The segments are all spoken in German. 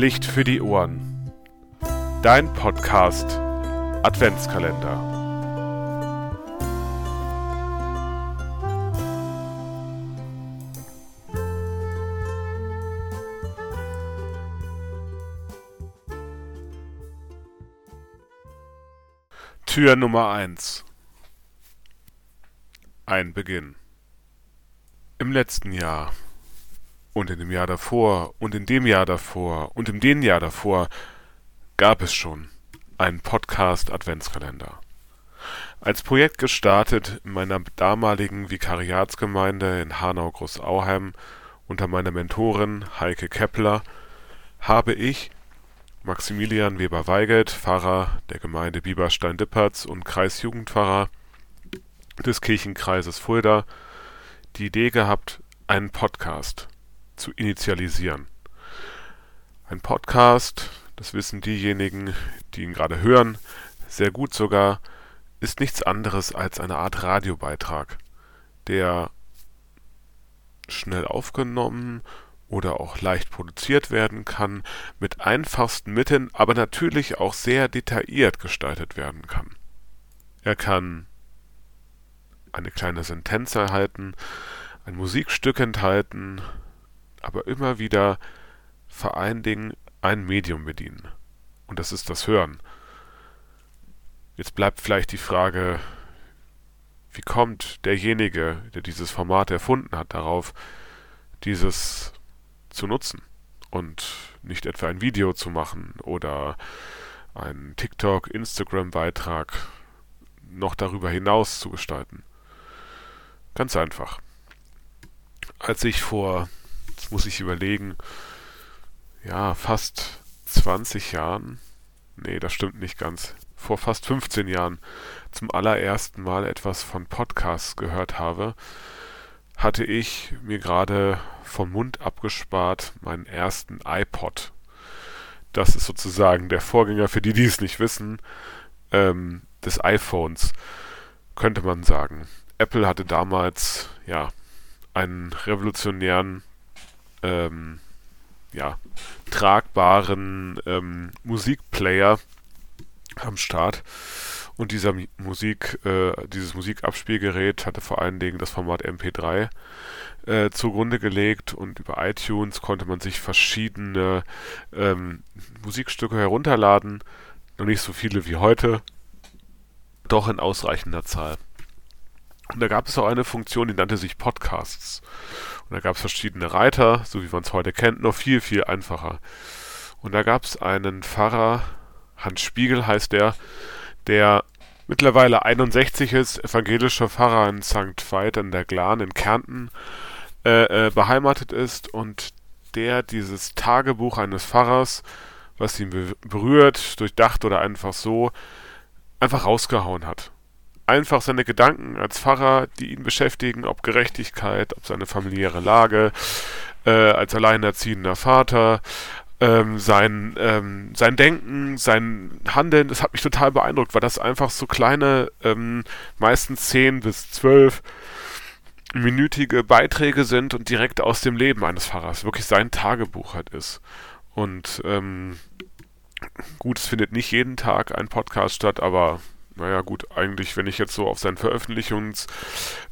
Licht für die Ohren. Dein Podcast Adventskalender. Tür Nummer 1 Ein Beginn Im letzten Jahr und in dem Jahr davor und in dem Jahr davor und in dem Jahr davor gab es schon einen Podcast Adventskalender. Als Projekt gestartet in meiner damaligen Vikariatsgemeinde in Hanau-Großauheim unter meiner Mentorin Heike Kepler habe ich Maximilian Weber-Weigelt, Pfarrer der Gemeinde Bieberstein-Dippertz und Kreisjugendpfarrer des Kirchenkreises Fulda, die Idee gehabt, einen Podcast zu initialisieren. Ein Podcast, das wissen diejenigen, die ihn gerade hören, sehr gut sogar, ist nichts anderes als eine Art Radiobeitrag, der schnell aufgenommen oder auch leicht produziert werden kann, mit einfachsten Mitteln, aber natürlich auch sehr detailliert gestaltet werden kann. Er kann eine kleine Sentenz erhalten, ein Musikstück enthalten, aber immer wieder vor allen Dingen ein Medium bedienen. Und das ist das Hören. Jetzt bleibt vielleicht die Frage, wie kommt derjenige, der dieses Format erfunden hat, darauf, dieses zu nutzen und nicht etwa ein Video zu machen oder einen TikTok, Instagram-Beitrag noch darüber hinaus zu gestalten. Ganz einfach. Als ich vor, jetzt muss ich überlegen, ja, fast 20 Jahren, nee, das stimmt nicht ganz, vor fast 15 Jahren zum allerersten Mal etwas von Podcasts gehört habe, hatte ich mir gerade vom Mund abgespart meinen ersten iPod. Das ist sozusagen der Vorgänger, für die, die es nicht wissen, ähm, des iPhones, könnte man sagen. Apple hatte damals, ja, einen revolutionären, ähm, ja, tragbaren ähm, Musikplayer am Start und dieser Musik, äh, dieses Musikabspielgerät hatte vor allen Dingen das Format MP3 äh, zugrunde gelegt und über iTunes konnte man sich verschiedene ähm, Musikstücke herunterladen. Noch nicht so viele wie heute, doch in ausreichender Zahl. Und da gab es auch eine Funktion, die nannte sich Podcasts. Und da gab es verschiedene Reiter, so wie man es heute kennt, noch viel, viel einfacher. Und da gab es einen Pfarrer, Hans Spiegel heißt der, der mittlerweile 61 ist, evangelischer Pfarrer in St. Veit an der Glan in Kärnten äh, äh, beheimatet ist und der dieses Tagebuch eines Pfarrers, was ihn be berührt, durchdacht oder einfach so, einfach rausgehauen hat. Einfach seine Gedanken als Pfarrer, die ihn beschäftigen, ob Gerechtigkeit, ob seine familiäre Lage, äh, als alleinerziehender Vater, ähm, sein, ähm, sein Denken, sein Handeln, das hat mich total beeindruckt, weil das einfach so kleine, ähm, meistens 10 bis 12 minütige Beiträge sind und direkt aus dem Leben eines Pfarrers, wirklich sein Tagebuch halt ist. Und ähm, gut, es findet nicht jeden Tag ein Podcast statt, aber naja gut, eigentlich, wenn ich jetzt so auf seinen Veröffentlichungsrhythmus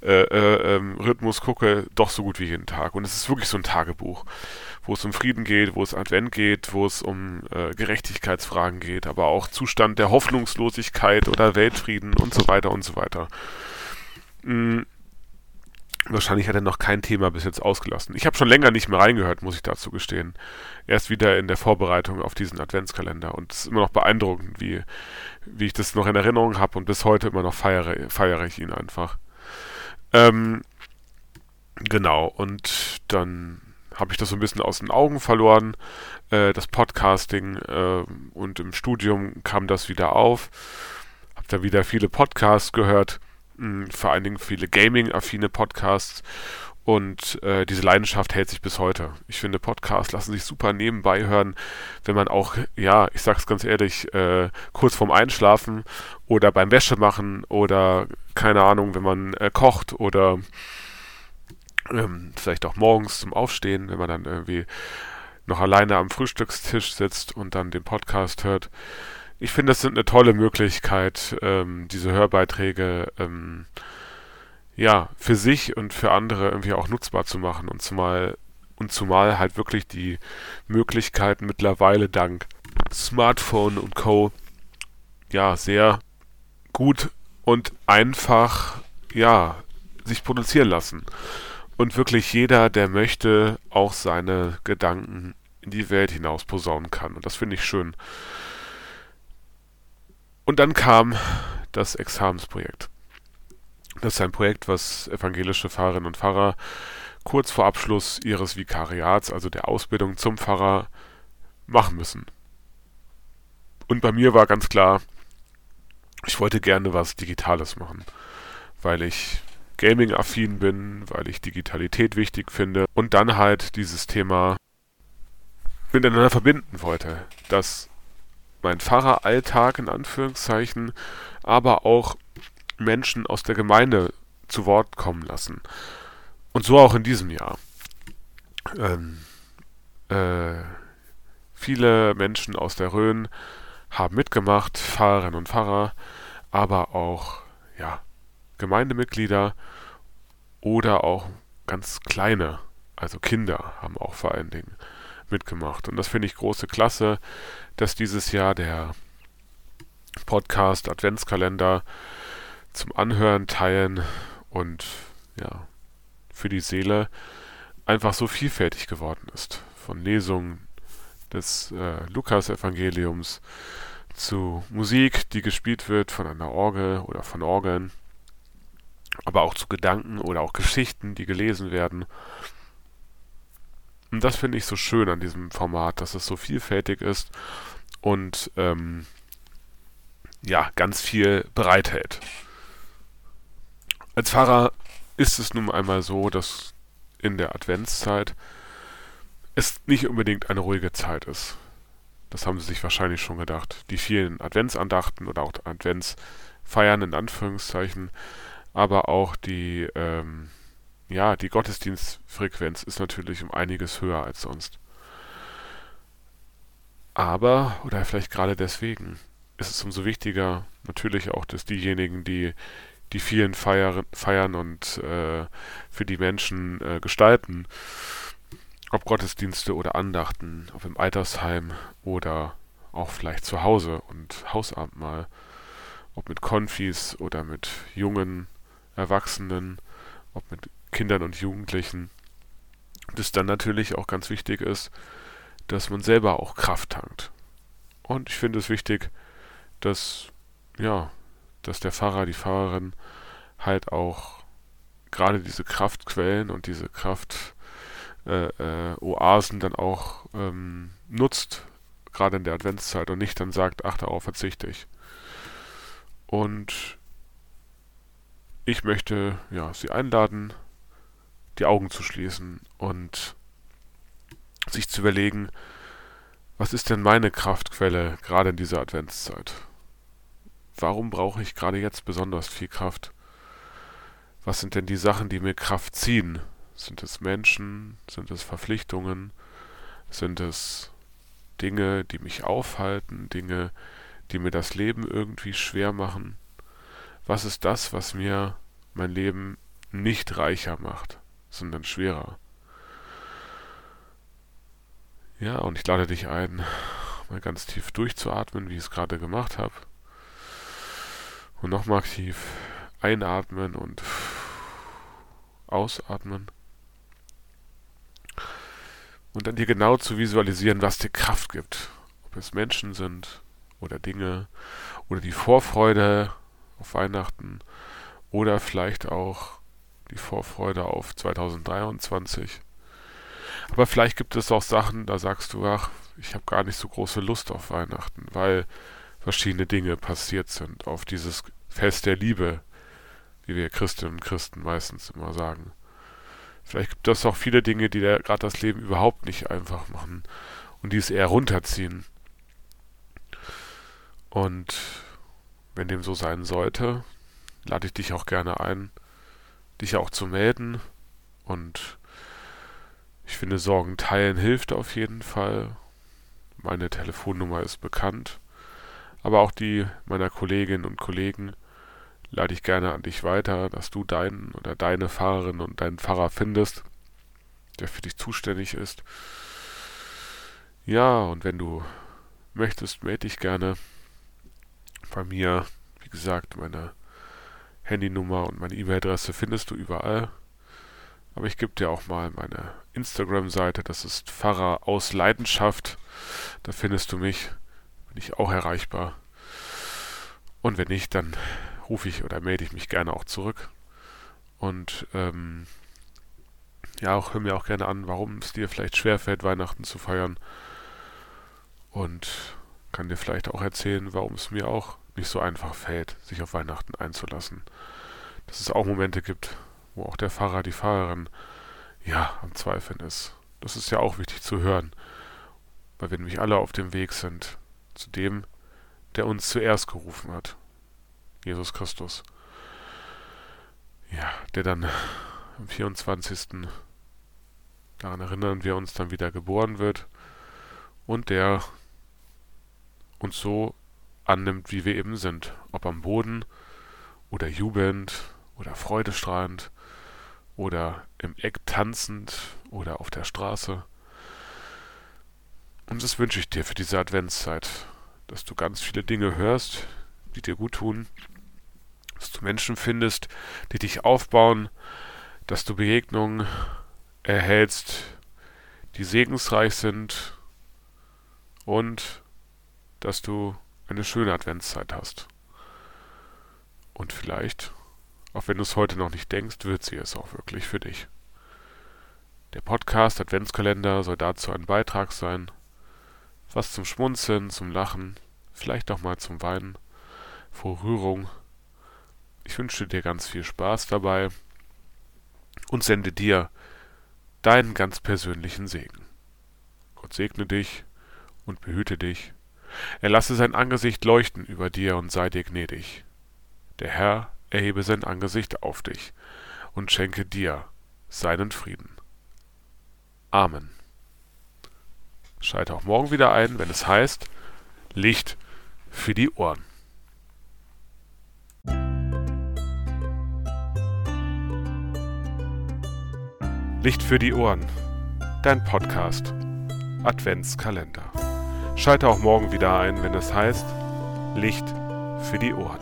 äh, äh, ähm, gucke, doch so gut wie jeden Tag. Und es ist wirklich so ein Tagebuch, wo es um Frieden geht, wo es Advent geht, wo es um äh, Gerechtigkeitsfragen geht, aber auch Zustand der Hoffnungslosigkeit oder Weltfrieden und so weiter und so weiter. Mhm. Wahrscheinlich hat er noch kein Thema bis jetzt ausgelassen. Ich habe schon länger nicht mehr reingehört, muss ich dazu gestehen. Erst wieder in der Vorbereitung auf diesen Adventskalender. Und es ist immer noch beeindruckend, wie, wie ich das noch in Erinnerung habe und bis heute immer noch feiere, feiere ich ihn einfach. Ähm, genau, und dann habe ich das so ein bisschen aus den Augen verloren, äh, das Podcasting. Äh, und im Studium kam das wieder auf. Habe da wieder viele Podcasts gehört vor allen Dingen viele Gaming-affine Podcasts und äh, diese Leidenschaft hält sich bis heute. Ich finde, Podcasts lassen sich super nebenbei hören, wenn man auch, ja, ich sag's ganz ehrlich, äh, kurz vorm Einschlafen oder beim Wäsche machen oder keine Ahnung, wenn man äh, kocht oder ähm, vielleicht auch morgens zum Aufstehen, wenn man dann irgendwie noch alleine am Frühstückstisch sitzt und dann den Podcast hört. Ich finde, das sind eine tolle Möglichkeit, ähm, diese Hörbeiträge ähm, ja für sich und für andere irgendwie auch nutzbar zu machen und zumal und zumal halt wirklich die Möglichkeiten mittlerweile dank Smartphone und Co. ja sehr gut und einfach ja sich produzieren lassen und wirklich jeder, der möchte, auch seine Gedanken in die Welt hinaus posaunen kann. Und das finde ich schön. Und dann kam das Examensprojekt. Das ist ein Projekt, was evangelische Pfarrerinnen und Pfarrer kurz vor Abschluss ihres Vikariats, also der Ausbildung zum Pfarrer, machen müssen. Und bei mir war ganz klar, ich wollte gerne was Digitales machen, weil ich Gaming-affin bin, weil ich Digitalität wichtig finde und dann halt dieses Thema miteinander verbinden wollte, dass mein Pfarreralltag in Anführungszeichen, aber auch Menschen aus der Gemeinde zu Wort kommen lassen. Und so auch in diesem Jahr. Ähm, äh, viele Menschen aus der Rhön haben mitgemacht, Pfarrerinnen und Pfarrer, aber auch ja, Gemeindemitglieder oder auch ganz kleine, also Kinder haben auch vor allen Dingen mitgemacht. Und das finde ich große Klasse, dass dieses Jahr der Podcast Adventskalender zum Anhören, Teilen und ja, für die Seele einfach so vielfältig geworden ist. Von Lesungen des äh, Lukas-Evangeliums zu Musik, die gespielt wird von einer Orgel oder von Orgeln, aber auch zu Gedanken oder auch Geschichten, die gelesen werden. Und das finde ich so schön an diesem Format, dass es so vielfältig ist und ähm, ja, ganz viel bereithält. Als Pfarrer ist es nun einmal so, dass in der Adventszeit es nicht unbedingt eine ruhige Zeit ist. Das haben Sie sich wahrscheinlich schon gedacht. Die vielen Adventsandachten oder auch Adventsfeiern in Anführungszeichen, aber auch die, ähm, ja, die Gottesdienstfrequenz ist natürlich um einiges höher als sonst. Aber, oder vielleicht gerade deswegen, ist es umso wichtiger, natürlich auch, dass diejenigen, die die vielen Feier, Feiern und äh, für die Menschen äh, gestalten, ob Gottesdienste oder Andachten, ob im Altersheim oder auch vielleicht zu Hause und Hausabendmahl, ob mit Konfis oder mit jungen Erwachsenen, ob mit Kindern und Jugendlichen, dass dann natürlich auch ganz wichtig ist, dass man selber auch Kraft tankt. Und ich finde es wichtig, dass, ja, dass der Pfarrer, die Pfarrerin halt auch gerade diese Kraftquellen und diese Kraftoasen äh, äh, dann auch ähm, nutzt, gerade in der Adventszeit und nicht dann sagt, ach, darauf verzichte ich. Und ich möchte ja, Sie einladen, die Augen zu schließen und sich zu überlegen, was ist denn meine Kraftquelle gerade in dieser Adventszeit? Warum brauche ich gerade jetzt besonders viel Kraft? Was sind denn die Sachen, die mir Kraft ziehen? Sind es Menschen? Sind es Verpflichtungen? Sind es Dinge, die mich aufhalten? Dinge, die mir das Leben irgendwie schwer machen? Was ist das, was mir mein Leben nicht reicher macht, sondern schwerer? Ja, und ich lade dich ein, mal ganz tief durchzuatmen, wie ich es gerade gemacht habe. Und nochmal tief einatmen und ausatmen. Und dann dir genau zu visualisieren, was dir Kraft gibt. Ob es Menschen sind oder Dinge oder die Vorfreude auf Weihnachten oder vielleicht auch die Vorfreude auf 2023. Aber vielleicht gibt es auch Sachen, da sagst du, ach, ich habe gar nicht so große Lust auf Weihnachten, weil verschiedene Dinge passiert sind, auf dieses Fest der Liebe, wie wir Christinnen und Christen meistens immer sagen. Vielleicht gibt es auch viele Dinge, die gerade das Leben überhaupt nicht einfach machen und die es eher runterziehen. Und wenn dem so sein sollte, lade ich dich auch gerne ein, dich auch zu melden und Ich finde, Sorgen teilen hilft auf jeden Fall. Meine Telefonnummer ist bekannt. Aber auch die meiner Kolleginnen und Kollegen lade ich gerne an dich weiter, dass du deinen oder deine Fahrerin und deinen Fahrer findest, der für dich zuständig ist. Ja, und wenn du möchtest, melde dich gerne bei mir. Wie gesagt, meine Handynummer und meine E-Mail-Adresse findest du überall. Aber ich gebe dir auch mal meine Instagram-Seite. Das ist Pfarrer aus Leidenschaft. Da findest du mich. Bin ich auch erreichbar. Und wenn nicht, dann rufe ich oder melde ich mich gerne auch zurück. Und ähm, ja, auch hör mir auch gerne an, warum es dir vielleicht schwerfällt, Weihnachten zu feiern. Und kann dir vielleicht auch erzählen, warum es mir auch nicht so einfach fällt, sich auf Weihnachten einzulassen. Dass es auch Momente gibt, wo auch der Fahrer, die Fahrerin, ja, am Zweifeln ist. Das ist ja auch wichtig zu hören. Weil wir nämlich alle auf dem Weg sind zu dem, der uns zuerst gerufen hat. Jesus Christus. Ja, der dann am 24. daran erinnern wir uns dann wieder geboren wird und der uns so annimmt, wie wir eben sind, ob am Boden oder jubelnd oder freudestrahlend oder im Eck tanzend oder auf der Straße. Und das wünsche ich dir für diese Adventszeit, dass du ganz viele Dinge hörst, die dir gut tun, dass du Menschen findest, die dich aufbauen, dass du Begegnungen erhältst, die segensreich sind und dass du eine schöne Adventszeit hast. Und vielleicht, auch wenn du es heute noch nicht denkst, wird sie es auch wirklich für dich. Der Podcast Adventskalender soll dazu ein Beitrag sein, was zum Schmunzeln, zum Lachen, vielleicht auch mal zum Weinen, vor Rührung. Ich wünsche dir ganz viel Spaß dabei und sende dir deinen ganz persönlichen Segen. Gott segne dich und behüte dich er lasse sein Angesicht leuchten über dir und sei dir gnädig. Der Herr erhebe sein Angesicht auf dich und schenke dir seinen Frieden. Amen. Schalte auch morgen wieder ein, wenn es heißt Licht für die Ohren. Licht für die Ohren. Dein Podcast. Adventskalender. Schalte auch morgen wieder ein, wenn es heißt Licht für die Ohren.